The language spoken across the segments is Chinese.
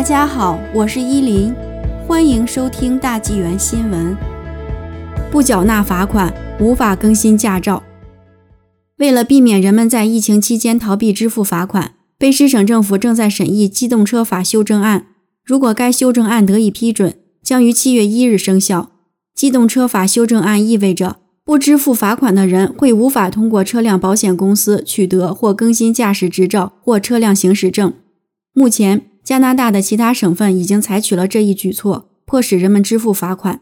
大家好，我是依林，欢迎收听大纪元新闻。不缴纳罚款，无法更新驾照。为了避免人们在疫情期间逃避支付罚款，卑诗省政府正在审议机动车法修正案。如果该修正案得以批准，将于七月一日生效。机动车法修正案意味着，不支付罚款的人会无法通过车辆保险公司取得或更新驾驶执照或车辆行驶证。目前，加拿大的其他省份已经采取了这一举措，迫使人们支付罚款。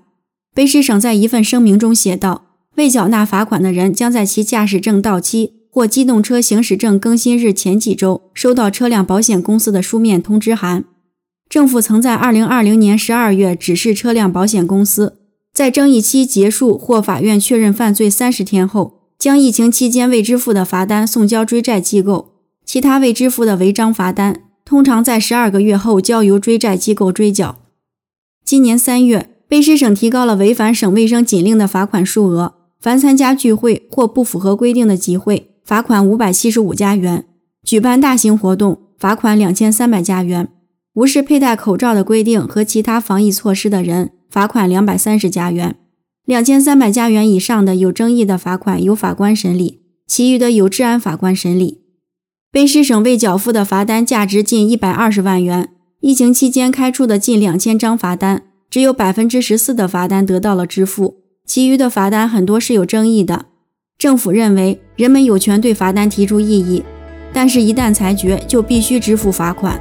卑诗省在一份声明中写道：“未缴纳罚款的人将在其驾驶证到期或机动车行驶证更新日前几周收到车辆保险公司的书面通知函。”政府曾在2020年12月指示车辆保险公司，在争议期结束或法院确认犯罪三十天后，将疫情期间未支付的罚单送交追债机构。其他未支付的违章罚单，通常在十二个月后交由追债机构追缴。今年三月，卑诗省提高了违反省卫生禁令的罚款数额，凡参加聚会或不符合规定的集会，罚款五百七十五加元；举办大型活动，罚款两千三百加元。无视佩戴口罩的规定和其他防疫措施的人，罚款两百三十加元；两千三百加元以上的有争议的罚款由法官审理，其余的由治安法官审理。卑诗省未缴付的罚单价值近一百二十万元。疫情期间开出的近两千张罚单，只有百分之十四的罚单得到了支付，其余的罚单很多是有争议的。政府认为人们有权对罚单提出异议，但是，一旦裁决，就必须支付罚款。